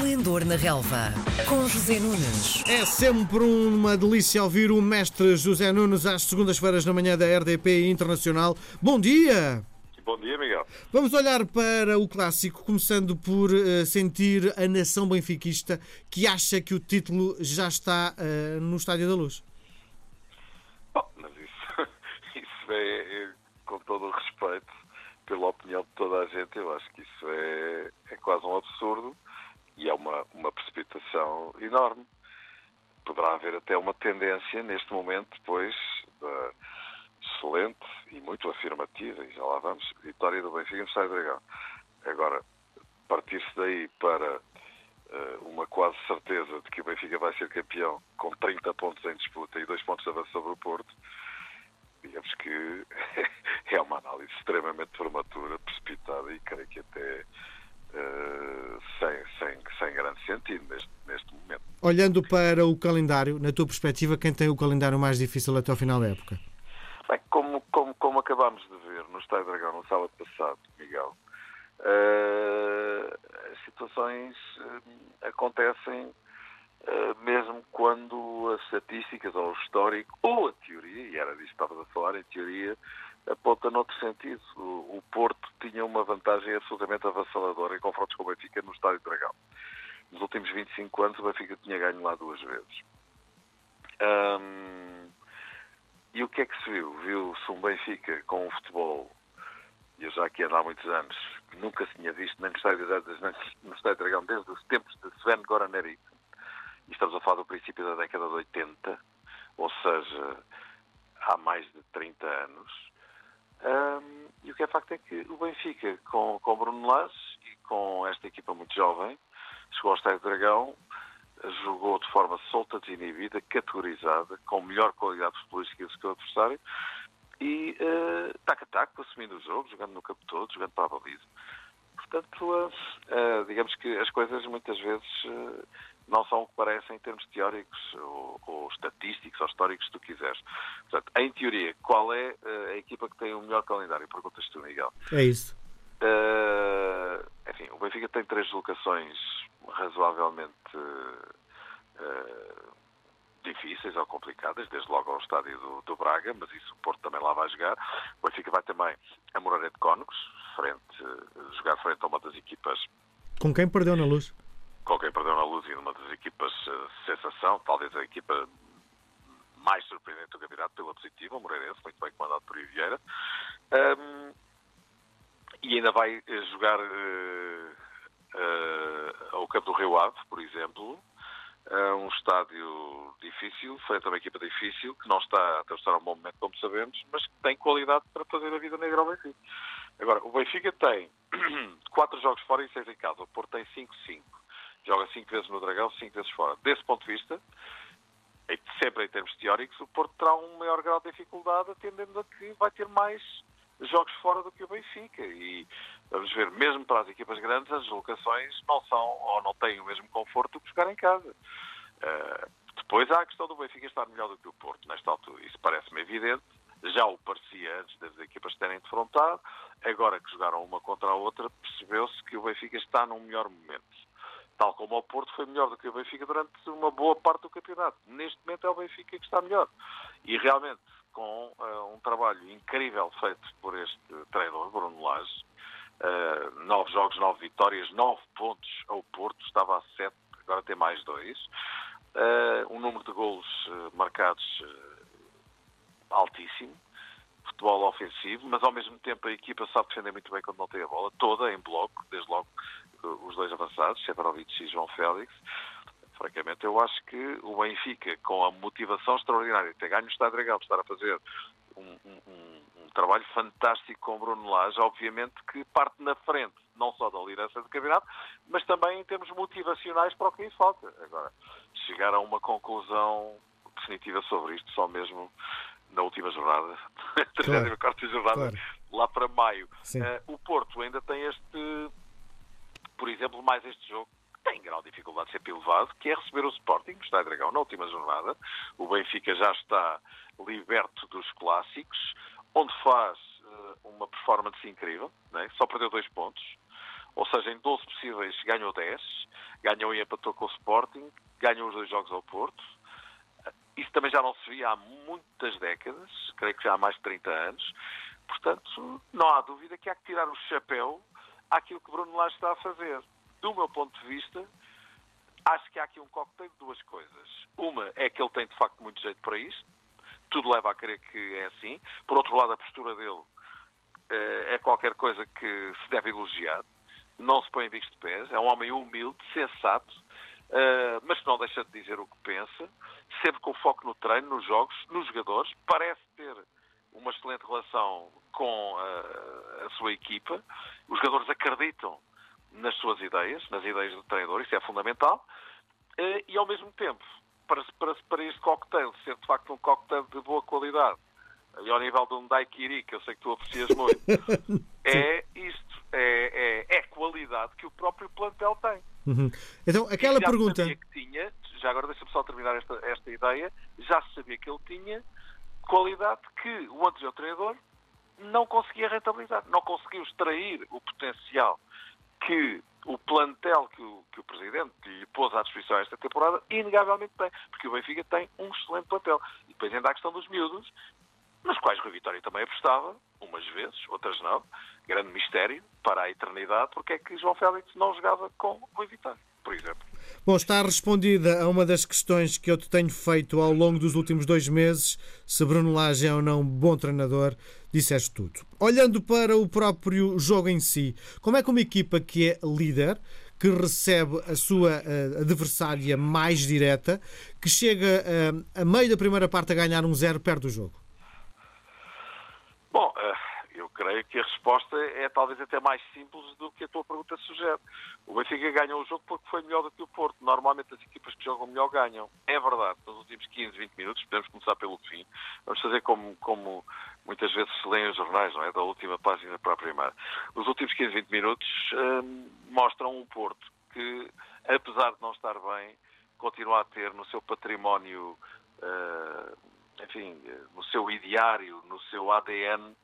Esplendor na Relva, com José Nunes. É sempre uma delícia ouvir o mestre José Nunes às segundas-feiras da manhã da RDP Internacional. Bom dia! Bom dia, Miguel. Vamos olhar para o clássico, começando por uh, sentir a nação benfiquista que acha que o título já está uh, no Estádio da Luz. Bom, mas isso, isso é, é, com todo o respeito, pela opinião de toda a gente, eu acho que isso é, é quase um absurdo enorme. Poderá haver até uma tendência neste momento, depois da excelente e muito afirmativa, e já lá vamos, vitória do Benfica no Estádio Dragão. Agora, partir-se daí para uh, uma quase certeza de que o Benfica vai ser campeão com 30 pontos em disputa e 2 pontos de avanço sobre o Porto, digamos que é uma análise extremamente prematura, precipitada e creio que até sem, sem, sem grande sentido neste, neste momento. Olhando para o calendário, na tua perspectiva, quem tem o calendário mais difícil até ao final da época? Bem, como, como, como acabámos de ver no Estádio Dragão no sábado passado, Miguel, uh, as situações uh, acontecem uh, mesmo quando as estatísticas ou o histórico ou a teoria, e era disso que estavas a falar, em teoria, aponta noutro sentido. O, Porto tinha uma vantagem absolutamente avassaladora em confrontos com o Benfica no Estádio Dragão. Nos últimos 25 anos o Benfica tinha ganho lá duas vezes. Um, e o que é que se viu? Viu-se um Benfica com um futebol, e eu já aqui ando há muitos anos, que nunca se tinha visto nem no Estádio, no Estádio Dragão desde os tempos de Sven Goran Eriksson. E estamos a falar do princípio da década de 80, ou seja, há mais de 30 anos. Um, e o que é facto é que o Benfica, com, com Bruno Lage e com esta equipa muito jovem, chegou ao Estádio Dragão jogou de forma solta, desinibida, categorizada, com melhor qualidade futebolística do que o adversário e uh, tac a tac, assumindo o jogo, jogando no campo todo, jogando para a baliza. Portanto, uh, uh, digamos que as coisas muitas vezes não são o que parecem em termos teóricos ou, ou estatísticos ou históricos, se tu quiseres. Portanto, em teoria, qual é a equipa que tem o melhor calendário? Perguntas tu, Miguel. É isso. enfim, o Benfica tem três deslocações razoavelmente uh, difíceis ou complicadas, desde logo ao estádio do, do, Braga, mas isso o Porto também lá vai jogar. O Benfica vai também a Moreira de Cónegos, frente, uh, jogar frente a uma das equipas. Com quem perdeu na luz? Com quem perdeu na luz e uma das equipas uh, sensação, talvez a equipa mais surpreendente do campeonato pela positiva, o Moreirense, muito bem comandado por Vieira. Um, e ainda vai jogar uh, uh, ao Campo do Rio Ave, por exemplo, uh, um estádio difícil, frente a uma equipa difícil, que não está a atravessar um bom momento, como sabemos, mas que tem qualidade para fazer a vida negra ao Benfica. Agora, o Benfica tem quatro jogos fora e seis em casa. O Porto tem 5-5. Joga cinco vezes no Dragão, cinco vezes fora. Desse ponto de vista, sempre em termos teóricos, o Porto terá um maior grau de dificuldade, atendendo a que vai ter mais jogos fora do que o Benfica. E vamos ver, mesmo para as equipas grandes, as deslocações não são ou não têm o mesmo conforto que jogar em casa. Uh, depois há a questão do Benfica estar melhor do que o Porto, nesta altura. Isso parece-me evidente. Já o parecia antes das equipas terem defrontado. Agora que jogaram uma contra a outra, percebeu-se que o Benfica está num melhor momento. Tal como o Porto foi melhor do que o Benfica durante uma boa parte do campeonato. Neste momento é o Benfica que está melhor. E realmente, com uh, um trabalho incrível feito por este treinador, Bruno Lage. Uh, nove jogos, nove vitórias, nove pontos ao Porto, estava a sete, agora tem mais dois. Uh, um número de golos marcados altíssimo, futebol ofensivo, mas ao mesmo tempo a equipa sabe defender muito bem quando não tem a bola, toda em bloco, desde logo os dois avançados, Severovic e João Félix. Francamente, eu acho que o Benfica, com a motivação extraordinária de ter ganho o Estado Dragão, de estar a fazer um, um, um, trabalho fantástico com o Bruno Lage, obviamente que parte na frente, não só da liderança do campeonato, mas também em termos motivacionais para o que lhe falta. Agora, chegar a uma conclusão definitiva sobre isto, só mesmo na última jornada, claro, quarta jornada, claro. lá para maio. Uh, o Porto ainda tem este, por exemplo, mais este jogo tem grau de dificuldade sempre elevado, que é receber o Sporting no Estádio Dragão na última jornada. O Benfica já está liberto dos clássicos, onde faz uh, uma performance incrível, né? só perdeu dois pontos. ou seja, em 12 possíveis ganhou 10, ganhou e empatou com o Sporting, ganhou os dois jogos ao Porto. Isso também já não se via há muitas décadas, creio que já há mais de 30 anos. Portanto, não há dúvida que há que tirar o chapéu àquilo que Bruno Lage está a fazer. Do meu ponto de vista, acho que há aqui um cocktail de duas coisas. Uma é que ele tem de facto muito jeito para isto, tudo leva a crer que é assim. Por outro lado, a postura dele é qualquer coisa que se deve elogiar. Não se põe em bico de pés. É um homem humilde, sensato, mas que não deixa de dizer o que pensa, sempre com foco no treino, nos jogos, nos jogadores. Parece uma excelente relação com a, a sua equipa. Os jogadores acreditam nas suas ideias, nas ideias do treinador, isso é fundamental. E, ao mesmo tempo, para, para, para este cocktail ser de facto um cocktail de boa qualidade, e ao nível de um daiquiri, que eu sei que tu aprecias muito, é isto, é, é, é, qualidade que o próprio plantel tem. Uhum. Então, aquela pergunta... Tinha, já agora deixa-me só terminar esta, esta ideia, já se sabia que ele tinha qualidade que o anterior treinador não conseguia rentabilizar, não conseguiu extrair o potencial que o plantel que o, que o Presidente lhe pôs à disposição esta temporada, inegavelmente tem, porque o Benfica tem um excelente plantel. E depois ainda há a questão dos miúdos, nas quais Rui Vitória também apostava, umas vezes, outras não. Grande mistério para a eternidade, porque é que João Félix não jogava com Rui Vitória, por exemplo. Bom, está respondida a uma das questões que eu te tenho feito ao longo dos últimos dois meses, se Bruno Lage é ou não bom treinador, disseste tudo. Olhando para o próprio jogo em si, como é que uma equipa que é líder, que recebe a sua uh, adversária mais direta, que chega uh, a meio da primeira parte a ganhar um zero, perde o jogo? Creio que a resposta é talvez até mais simples do que a tua pergunta sugere. O Benfica ganhou o jogo porque foi melhor do que o Porto. Normalmente as equipas que jogam melhor ganham. É verdade, nos últimos 15, 20 minutos, podemos começar pelo fim. Vamos fazer como, como muitas vezes se lêem os jornais, não é? Da última página para a primeira. Os últimos 15, 20 minutos hum, mostram um Porto que, apesar de não estar bem, continua a ter no seu património. Uh, enfim, no seu ideário, no seu ADN,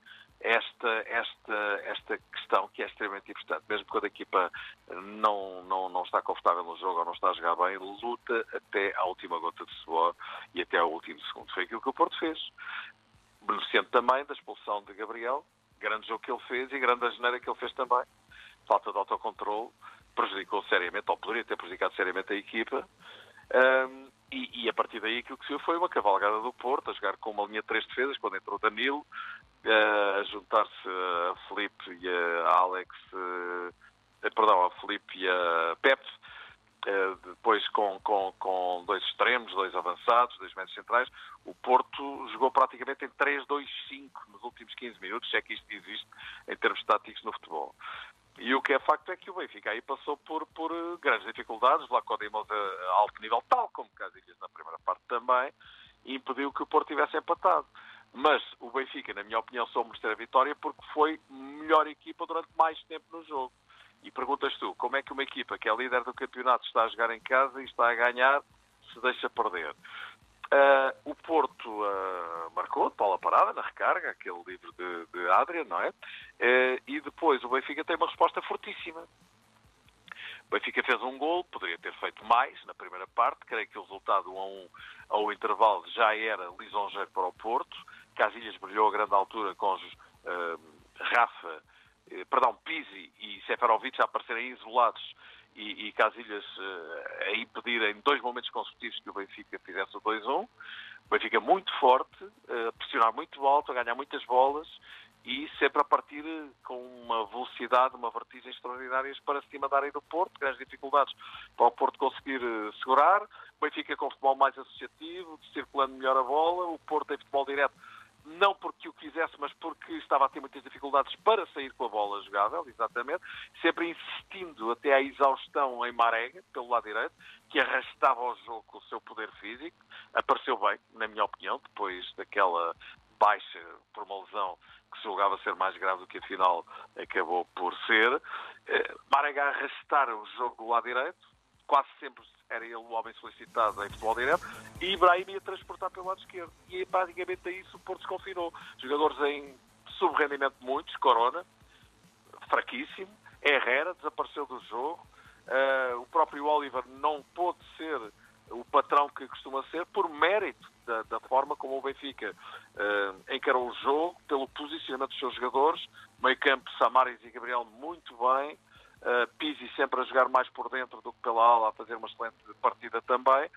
esta, esta, esta questão que é extremamente importante. Mesmo quando a equipa não, não, não está confortável no jogo ou não está a jogar bem, luta até à última gota de suor e até ao último segundo. Foi aquilo que o Porto fez. Beneficiando também da expulsão de Gabriel, grande jogo que ele fez e grande asneira que ele fez também. Falta de autocontrole, prejudicou seriamente, ou poderia ter prejudicado seriamente a equipa. Um, e, e, a partir daí aquilo que se viu foi uma cavalgada do Porto, a jogar com uma linha de três defesas, quando entrou Danilo, a juntar-se a Felipe e a Alex, uh, perdão, a Felipe e a Pepe, uh, depois com, com, com dois extremos, dois avançados, dois médios centrais, o Porto jogou praticamente em 3-2-5 nos últimos 15 minutos, se é que isto existe em termos táticos no futebol. E o que é facto é que o Benfica aí passou por, por eh, grandes dificuldades, lá Codimos a alto nível, tal como Casilhas na primeira parte também, impediu que o Porto tivesse empatado. Mas o Benfica, na minha opinião, só merecer a vitória porque foi melhor equipa durante mais tempo no jogo. E perguntas tu, como é que uma equipa que é líder do campeonato está a jogar em casa e está a ganhar se deixa perder? Uh, o Porto uh, marcou de bola parada na recarga, aquele livro de, de não é? Uh, e depois o Benfica tem uma resposta fortíssima. O Benfica fez um gol, poderia ter feito mais na primeira parte. Creio que o resultado 1 a 1 ao intervalo já era lisonjeiro para o Porto. Casilhas brilhou a grande altura com os Rafa, perdão, Pizzi e Seferovic a aparecerem isolados e, e Casilhas uh, a impedir em dois momentos consecutivos que o Benfica fizesse o 2-1. O Benfica muito forte, uh, a pressionar muito alto, a ganhar muitas bolas e sempre a partir com uma velocidade, uma vertigem extraordinárias para cima da área do Porto, grandes dificuldades para o Porto conseguir uh, segurar. O Benfica com futebol mais associativo, circulando melhor a bola. O Porto tem futebol direto não porque o quisesse, mas porque estava a ter muitas dificuldades para sair com a bola jogável, exatamente, sempre insistindo até à exaustão em Marega, pelo lado direito, que arrastava o jogo com o seu poder físico. Apareceu bem, na minha opinião, depois daquela baixa por uma lesão que se julgava ser mais grave do que afinal acabou por ser. Eh, Marega arrastar o jogo do lado direito, quase sempre era ele o homem solicitado em futebol direto, e Ibrahim ia transportar pelo lado esquerdo. E praticamente a isso o Porto se confinou. Jogadores em subrendimento muitos, Corona, fraquíssimo, Herrera desapareceu do jogo, uh, o próprio Oliver não pôde ser o patrão que costuma ser, por mérito da, da forma como o Benfica uh, encarou o jogo, pelo posicionamento dos seus jogadores, meio campo Samaris e Gabriel muito bem, uh, Pizzi sempre a jogar mais por dentro do que pela ala, a fazer uma excelente partida também.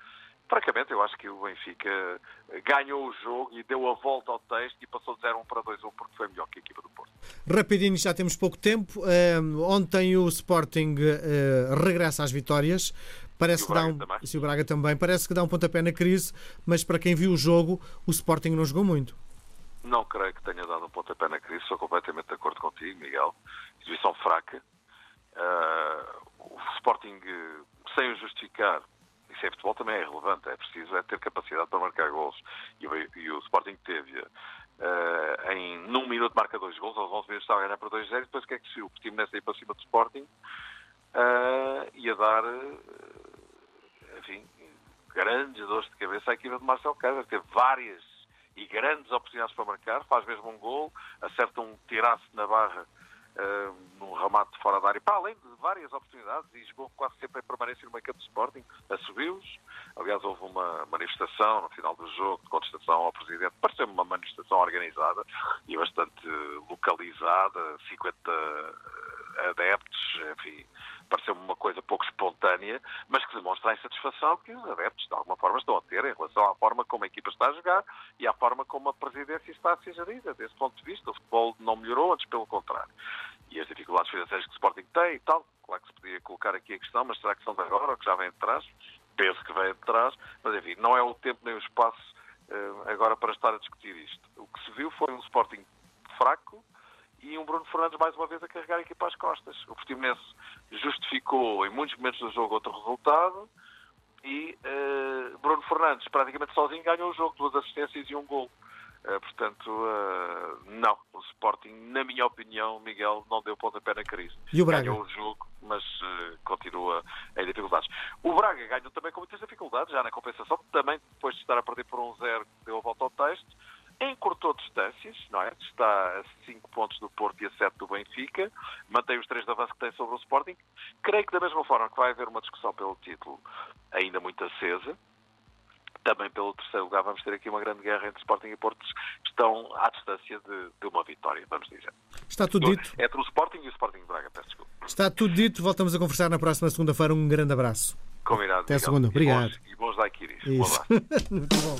Francamente, eu acho que o Benfica ganhou o jogo e deu a volta ao texto e passou de 0-1 para 2-1 porque foi melhor que a equipa do Porto. Rapidinho, já temos pouco tempo. Uh, ontem o Sporting uh, regressa às vitórias. Parece que dá um, se o Braga também, parece que dá um pontapé na crise, mas para quem viu o jogo, o Sporting não jogou muito. Não creio que tenha dado um pontapé na crise, sou completamente de acordo contigo, Miguel. Exibição fraca. Uh, o Sporting, sem o justificar, isso é futebol também é relevante, é preciso é ter capacidade para marcar gols. E, e o Sporting teve uh, em num minuto marca dois gols, aos 11 minutos estava a ganhar por 2-0, depois o que é que se? O time nessa aí para cima do Sporting uh, e a dar, uh, enfim, grandes dores de cabeça à equipa de Marcelo Câmara. Teve várias e grandes oportunidades para marcar, faz mesmo um gol, acerta um tiraço na barra uh, num remate fora da área, para além de várias oportunidades, e jogou quase sempre em permanência no meio campo do Sporting, assumiu-os. Aliás, houve uma manifestação no final do jogo de contestação ao Presidente, pareceu-me uma manifestação organizada e bastante localizada, 50 adeptos, enfim, pareceu-me uma coisa pouco espontânea, mas que demonstra a insatisfação que os adeptos, de alguma forma, estão a ter em relação à forma como a equipa está a jogar e à forma como a presidência está a ser gerida. Desse ponto de vista, o futebol não melhorou, antes pelo contrário. E as dificuldades financeiras que o Sporting tem e tal, claro que se podia colocar aqui a questão, mas será que são de agora ou que já vem de trás? Penso que vem de trás, mas enfim, não é o tempo nem o espaço uh, agora para estar a discutir isto. O que se viu foi um Sporting fraco, e um Bruno Fernandes mais uma vez a carregar a equipa às costas. O Portimonense justificou em muitos momentos do jogo outro resultado e uh, Bruno Fernandes praticamente sozinho ganhou o jogo, duas assistências e um gol. Uh, portanto, uh, não, o Sporting, na minha opinião, Miguel, não deu pontapé na crise. E o Braga? Ganhou o jogo, mas continua em dificuldades. O Braga ganhou também com muitas dificuldades, já na compensação, também depois de estar a perder por um zero, deu a volta ao texto encurtou distâncias, não é? Está a 5 pontos do Porto e a 7 do Benfica, mantém os três de avanço que tem sobre o Sporting. Creio que da mesma forma que vai haver uma discussão pelo título ainda muito acesa, também pelo terceiro lugar vamos ter aqui uma grande guerra entre Sporting e Porto, estão à distância de, de uma vitória, vamos dizer. Está tudo dito. Entre o Sporting e o Sporting de Braga, peço desculpa. Está tudo dito, voltamos a conversar na próxima segunda-feira. Um grande abraço. Combinado. Até a segunda, obrigado. E bons, e bons daiquiris. Um abraço. Muito bom.